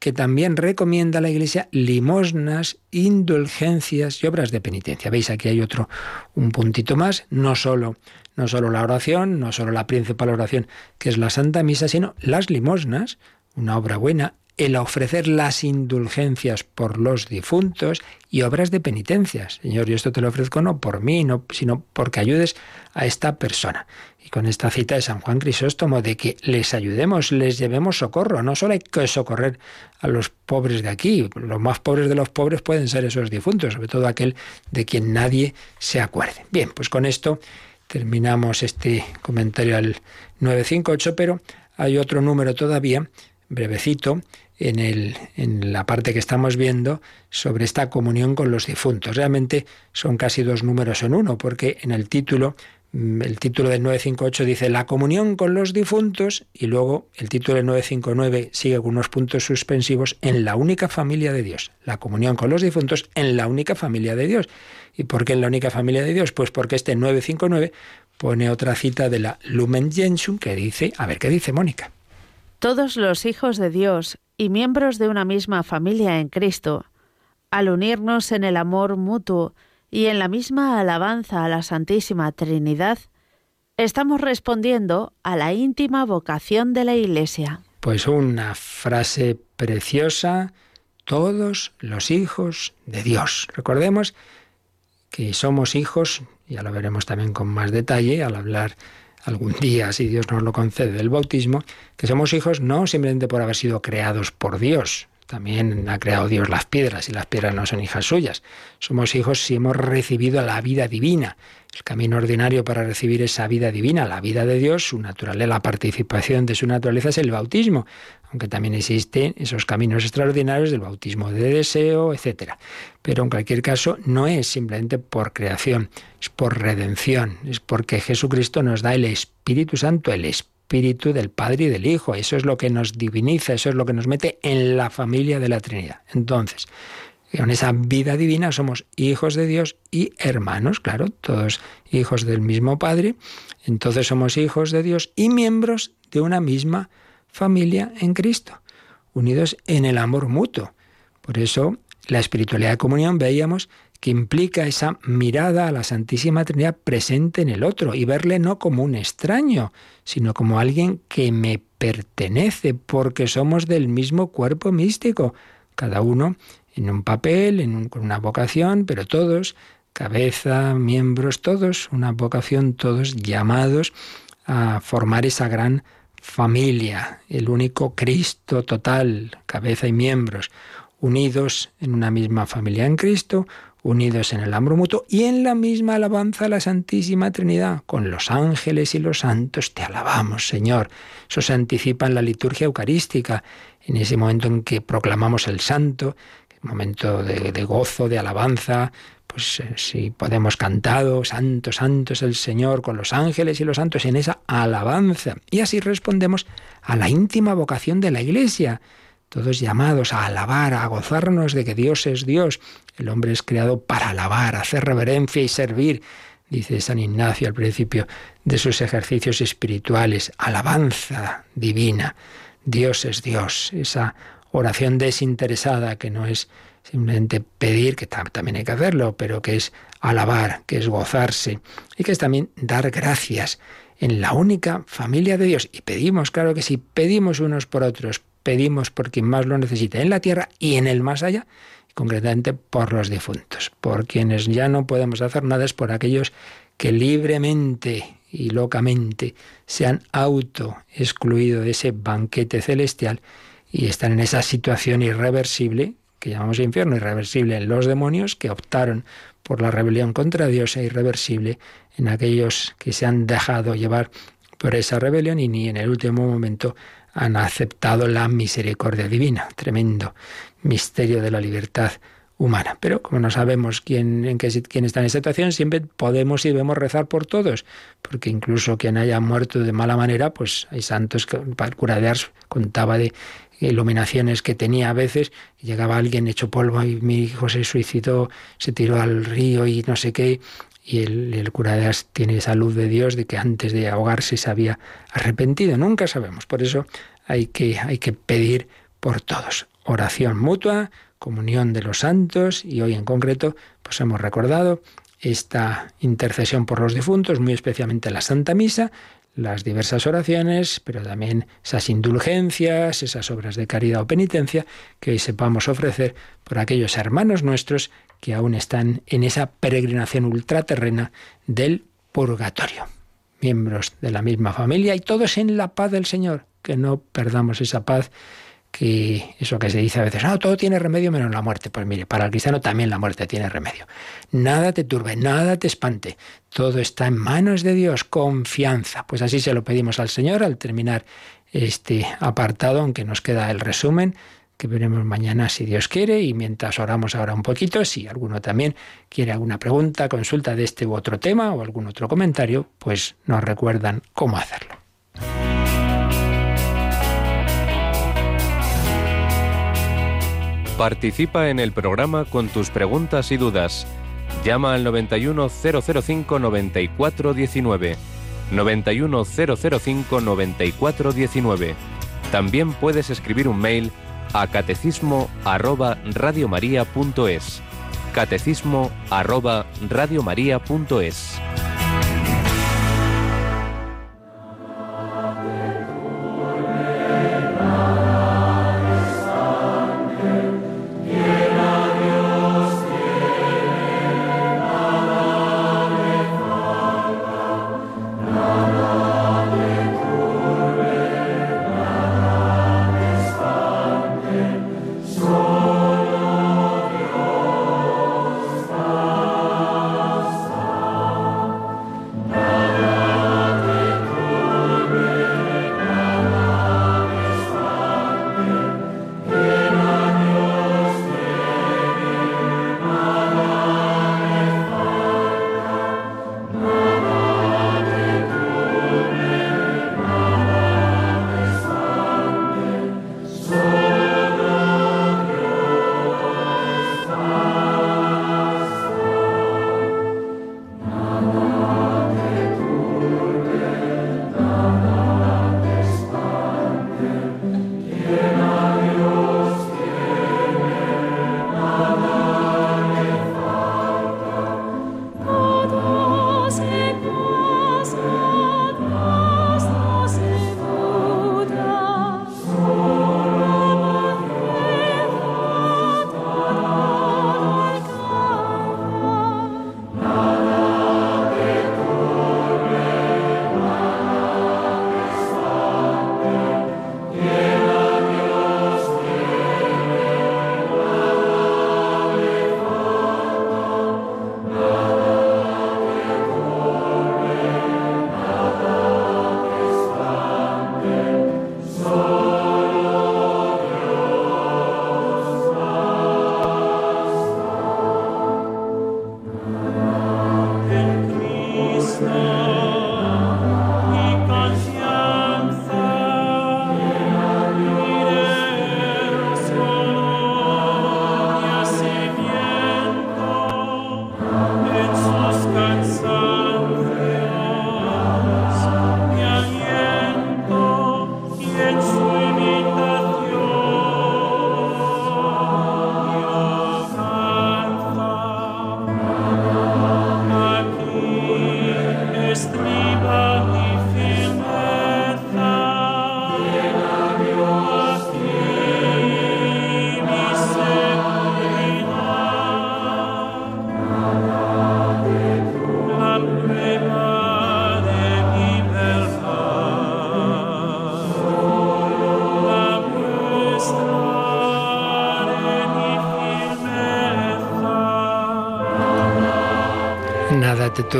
que también recomienda a la Iglesia limosnas, indulgencias y obras de penitencia. Veis, aquí hay otro, un puntito más, no solo no solo la oración, no solo la principal oración, que es la Santa Misa, sino las limosnas, una obra buena, el ofrecer las indulgencias por los difuntos y obras de penitencias. Señor, yo esto te lo ofrezco no por mí, no, sino porque ayudes a esta persona. Y con esta cita de San Juan Crisóstomo de que les ayudemos, les llevemos socorro. No solo hay que socorrer a los pobres de aquí, los más pobres de los pobres pueden ser esos difuntos, sobre todo aquel de quien nadie se acuerde. Bien, pues con esto terminamos este comentario al 958, pero hay otro número todavía, brevecito, en, el, en la parte que estamos viendo sobre esta comunión con los difuntos. Realmente son casi dos números en uno, porque en el título el título del 958 dice la comunión con los difuntos y luego el título del 959 sigue con unos puntos suspensivos en la única familia de Dios. La comunión con los difuntos en la única familia de Dios. ¿Y por qué en la única familia de Dios? Pues porque este 959 pone otra cita de la Lumen Gentium que dice, a ver qué dice Mónica. Todos los hijos de Dios y miembros de una misma familia en Cristo, al unirnos en el amor mutuo, y en la misma alabanza a la Santísima Trinidad, estamos respondiendo a la íntima vocación de la Iglesia. Pues una frase preciosa, todos los hijos de Dios. Recordemos que somos hijos, ya lo veremos también con más detalle al hablar algún día, si Dios nos lo concede, del bautismo, que somos hijos no simplemente por haber sido creados por Dios, También ha creado Dios las piedras y las piedras no son hijas suyas. Somos hijos si hemos recibido la vida divina. El camino ordinario para recibir esa vida divina, la vida de Dios, su naturaleza, la participación de su naturaleza es el bautismo, aunque también existen esos caminos extraordinarios del bautismo de deseo, etc. Pero en cualquier caso no es simplemente por creación, es por redención, es porque Jesucristo nos da el Espíritu Santo, el Espíritu del Padre y del Hijo. Eso es lo que nos diviniza, eso es lo que nos mete en la familia de la Trinidad. Entonces, con esa vida divina somos hijos de Dios y hermanos, claro, todos hijos del mismo Padre. Entonces somos hijos de Dios y miembros de una misma familia en Cristo, unidos en el amor mutuo. Por eso la espiritualidad de comunión veíamos que implica esa mirada a la Santísima Trinidad presente en el otro y verle no como un extraño, sino como alguien que me pertenece porque somos del mismo cuerpo místico, cada uno en un papel, con una vocación, pero todos, cabeza, miembros, todos, una vocación, todos llamados a formar esa gran familia, el único Cristo total, cabeza y miembros, unidos en una misma familia en Cristo, unidos en el amor mutuo y en la misma alabanza a la Santísima Trinidad. Con los ángeles y los santos te alabamos, Señor. Eso se anticipa en la liturgia eucarística, en ese momento en que proclamamos el santo, momento de, gozo, de alabanza, pues eh, si podemos cantado, santo, santo es el Señor, con los ángeles y los santos en esa alabanza. Y así respondemos a la íntima vocación de la Iglesia, todos llamados a alabar, a gozarnos de que Dios es Dios. El hombre es creado para alabar, hacer reverencia y servir, dice San Ignacio al principio de sus ejercicios espirituales, alabanza divina. Dios es Dios, esa oración desinteresada, que no es simplemente pedir, que también hay que hacerlo, pero que es alabar, que es gozarse y que es también dar gracias en la única familia de Dios. Y pedimos, claro que sí, pedimos unos por otros, pedimos por quien más lo necesita en la tierra y en el más allá, concretamente por los difuntos, por quienes ya no podemos hacer nada, es por aquellos que libremente y locamente se han auto excluido de ese banquete celestial y están en esa situación irreversible que llamamos infierno, irreversible en los demonios que optaron por la rebelión contra Dios e irreversible en aquellos que se han dejado llevar por esa rebelión y ni en el último momento han aceptado la misericordia divina. Tremendo misterio de la libertad humana. Pero como no sabemos quién, en qué, quién está en esa situación, siempre podemos y debemos rezar por todos, porque incluso quien haya muerto de mala manera, pues hay santos que el cura de Ars contaba de iluminaciones que tenía a veces, llegaba alguien hecho polvo y mi hijo se suicidó, se tiró al río y no sé qué, y el, cura de tiene esa luz de Dios de que antes de ahogarse se había arrepentido, nunca sabemos, por eso hay que, hay que pedir por todos. Oración mutua, comunión de los santos y hoy en concreto pues hemos recordado esta intercesión por los difuntos, muy especialmente la Santa Misa, las diversas oraciones, pero también esas indulgencias, esas obras de caridad o penitencia que hoy sepamos ofrecer por aquellos hermanos nuestros que aún están en esa peregrinación ultraterrena del purgatorio. Miembros de la misma familia y todos en la paz del Señor, que no perdamos esa paz que eso que se dice a veces, no, todo tiene remedio menos la muerte. Pues mire, para el cristiano también la muerte tiene remedio. Nada te turbe, nada te espante. Todo está en manos de Dios, confianza. Pues así se lo pedimos al Señor al terminar este apartado, aunque nos queda el resumen que veremos mañana si Dios quiere y mientras oramos ahora un poquito, si alguno también quiere alguna pregunta, consulta de este u otro tema o algún otro comentario, pues nos recuerdan cómo hacerlo. Participa en el programa con tus preguntas y dudas. Llama al 91005 9419. 91005 9419. También puedes escribir un mail a catecismo arroba radiomaria.es. Catecismo arroba.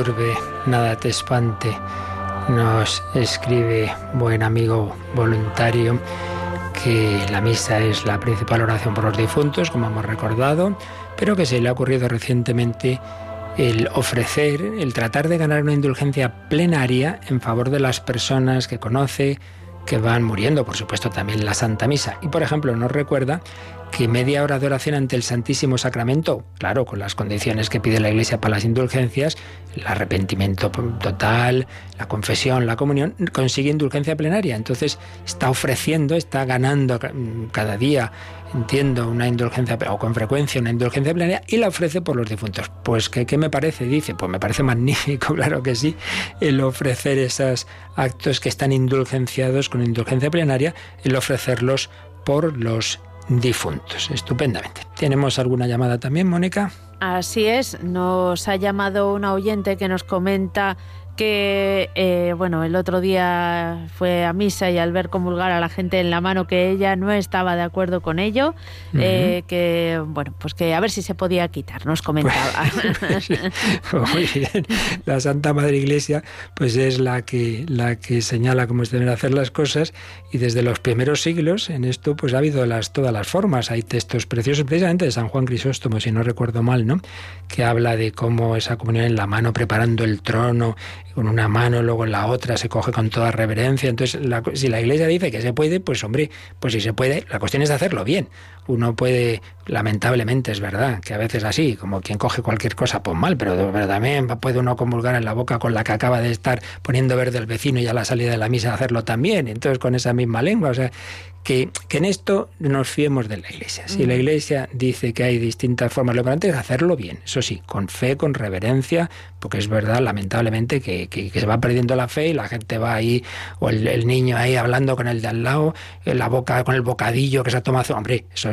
Turbe, nada te espante. Nos escribe buen amigo voluntario que la misa es la principal oración por los difuntos, como hemos recordado, pero que se le ha ocurrido recientemente el ofrecer, el tratar de ganar una indulgencia plenaria en favor de las personas que conoce, que van muriendo, por supuesto también la Santa Misa. Y por ejemplo nos recuerda que media hora de oración ante el Santísimo Sacramento, claro, con las condiciones que pide la Iglesia para las indulgencias, el arrepentimiento total, la confesión, la comunión, consigue indulgencia plenaria. Entonces está ofreciendo, está ganando cada día, entiendo, una indulgencia, o con frecuencia una indulgencia plenaria, y la ofrece por los difuntos. Pues, ¿qué, qué me parece? Dice, pues me parece magnífico, claro que sí, el ofrecer esos actos que están indulgenciados con indulgencia plenaria, el ofrecerlos por los difuntos. Estupendamente. ¿Tenemos alguna llamada también, Mónica? Así es, nos ha llamado una oyente que nos comenta que eh, bueno el otro día fue a misa y al ver comulgar a la gente en la mano que ella no estaba de acuerdo con ello eh, que bueno pues que a ver si se podía quitar nos comentaba. Pues muy bien. La Santa Madre Iglesia pues es la que la que señala cómo se deben hacer las cosas y desde los primeros siglos en esto pues ha habido las todas las formas. Hay textos preciosos precisamente de San Juan Crisóstomo si no recuerdo mal no que habla de cómo esa comunión en la mano preparando el trono con una mano, luego en la otra se coge con toda reverencia. Entonces, si la Iglesia dice que se puede, pues hombre, pues si se puede, la cuestión es hacerlo bien. Uno puede, lamentablemente es verdad, que a veces así, como quien coge cualquier cosa, pues mal, pero, pero también puede uno comulgar en la boca con la que acaba de estar poniendo verde el vecino y a la salida de la misa hacerlo también, entonces con esa misma lengua. O sea, que, en esto nos fiemos de la Iglesia. Si la mm. Iglesia dice que hay distintas formas, lo importante es hacerlo bien, eso sí, con fe, con reverencia, porque es verdad, lamentablemente, que, se va perdiendo la fe y la gente va ahí, o el, niño ahí hablando con el de al lado, en la boca, con el bocadillo que se ha tomado. Hombre, eso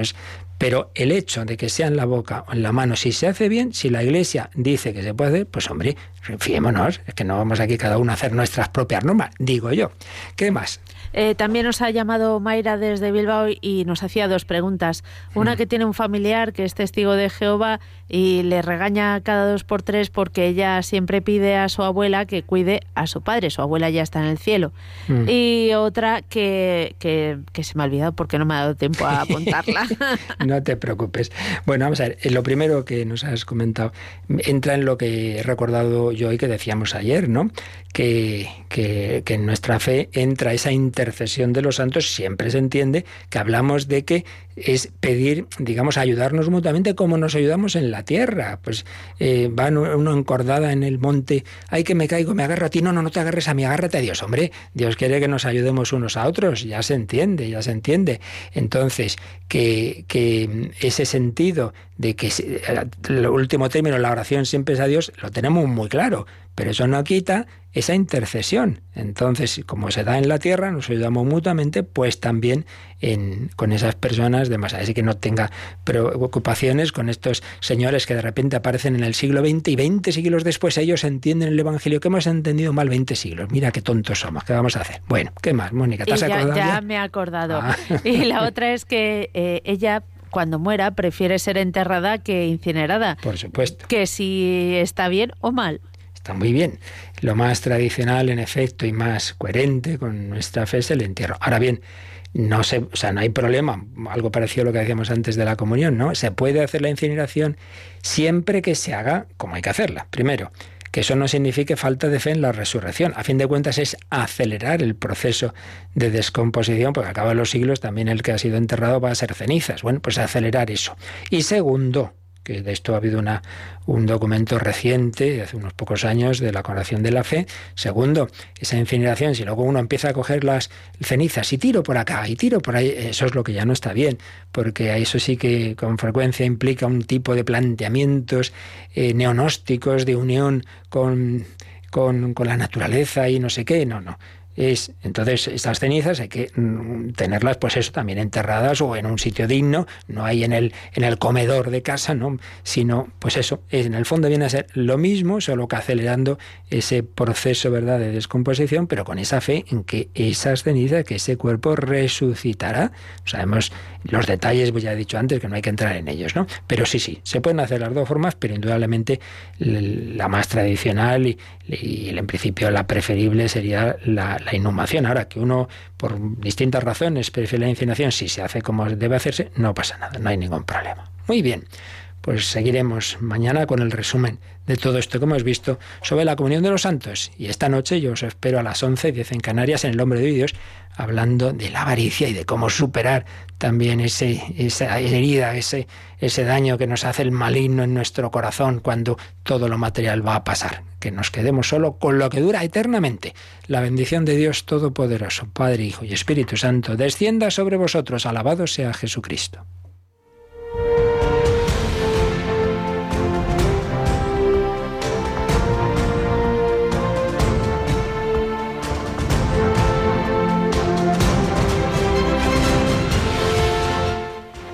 pero el hecho de que sea en la boca o en la mano, si se hace bien, si la Iglesia dice que se puede, pues hombre, fiémonos, es que no vamos aquí cada uno a hacer nuestras propias normas, digo yo. ¿Qué más? Eh, también nos ha llamado Mayra desde Bilbao y nos hacía dos preguntas. Una que tiene un familiar que es testigo de Jehová y le regaña cada dos por tres porque ella siempre pide a su abuela que cuide a su padre. Su abuela ya está en el cielo. Mm. Y otra que, que, se me ha olvidado porque no me ha dado tiempo a apuntarla. no te preocupes. Bueno, vamos a ver. Lo primero que nos has comentado entra en lo que he recordado yo y que decíamos ayer, ¿no? Que, que, que en nuestra fe entra esa inter intercesión de los santos siempre se entiende que hablamos de que es pedir, digamos, ayudarnos mutuamente como nos ayudamos en la tierra. Pues eh, va uno encordada en el monte, ay que me caigo, me agarro a ti, no, no, no te agarres a mí, agárrate a Dios. Hombre, Dios quiere que nos ayudemos unos a otros, ya se entiende, ya se entiende. Entonces, que, que ese sentido de que el último término, la oración siempre es a Dios, lo tenemos muy claro, pero eso no quita esa intercesión. Entonces, como se da en la tierra, nos ayudamos mutuamente, pues también en, con esas personas de más. Así que no tenga preocupaciones con estos señores que de repente aparecen en el siglo XX y 20 siglos después ellos entienden el Evangelio que hemos entendido mal 20 siglos. Mira qué tontos somos, ¿qué vamos a hacer? Bueno, ¿qué más, Mónica? ¿Te has acordado? Ya, me he acordado. Ah. Y la otra es que eh, ella cuando muera prefiere ser enterrada que incinerada. Por supuesto. Que si está bien o mal. Está muy bien. Lo más tradicional, en efecto, y más coherente con nuestra fe es el entierro. Ahora bien, no se, o sea, no hay problema, algo parecido a lo que decíamos antes de la comunión, ¿no? Se puede hacer la incineración siempre que se haga como hay que hacerla. Primero, que eso no signifique falta de fe en la resurrección. A fin de cuentas es acelerar el proceso de descomposición, porque acaba los siglos también el que ha sido enterrado va a ser cenizas. Bueno, pues acelerar eso. Y segundo, que de esto ha habido una, un documento reciente, hace unos pocos años, de la coronación de la fe. Segundo, esa incineración, si luego uno empieza a coger las cenizas y tiro por acá y tiro por ahí, eso es lo que ya no está bien, porque eso sí que con frecuencia implica un tipo de planteamientos eh, neonósticos de unión con, con, con la naturaleza y no sé qué. No, no es, entonces, estas cenizas hay que mm, tenerlas, pues eso, también enterradas o en un sitio digno, no hay en el, en el comedor de casa, ¿no? Sino, pues eso, en el fondo viene a ser lo mismo, solo que acelerando ese proceso, ¿verdad?, de descomposición, pero con esa fe en que esas cenizas, que ese cuerpo resucitará. Sabemos los detalles, pues ya he dicho antes que no hay que entrar en ellos, ¿no? Pero sí, sí, se pueden hacer las dos formas, pero indudablemente la más tradicional y, en principio la preferible sería la, la, inhumación. Ahora que uno, por distintas razones, prefiere la incineración, si se hace como debe hacerse, no pasa nada, no hay ningún problema. Muy bien. Pues seguiremos mañana con el resumen de todo esto que hemos visto sobre la comunión de los santos. Y esta noche yo os espero a las 11, 10 en Canarias, en el nombre de Dios, hablando de la avaricia y de cómo superar también ese, esa herida, ese, ese daño que nos hace el maligno en nuestro corazón cuando todo lo material va a pasar. Que nos quedemos solo con lo que dura eternamente. La bendición de Dios Todopoderoso, Padre, Hijo y Espíritu Santo, descienda sobre vosotros. Alabado sea Jesucristo.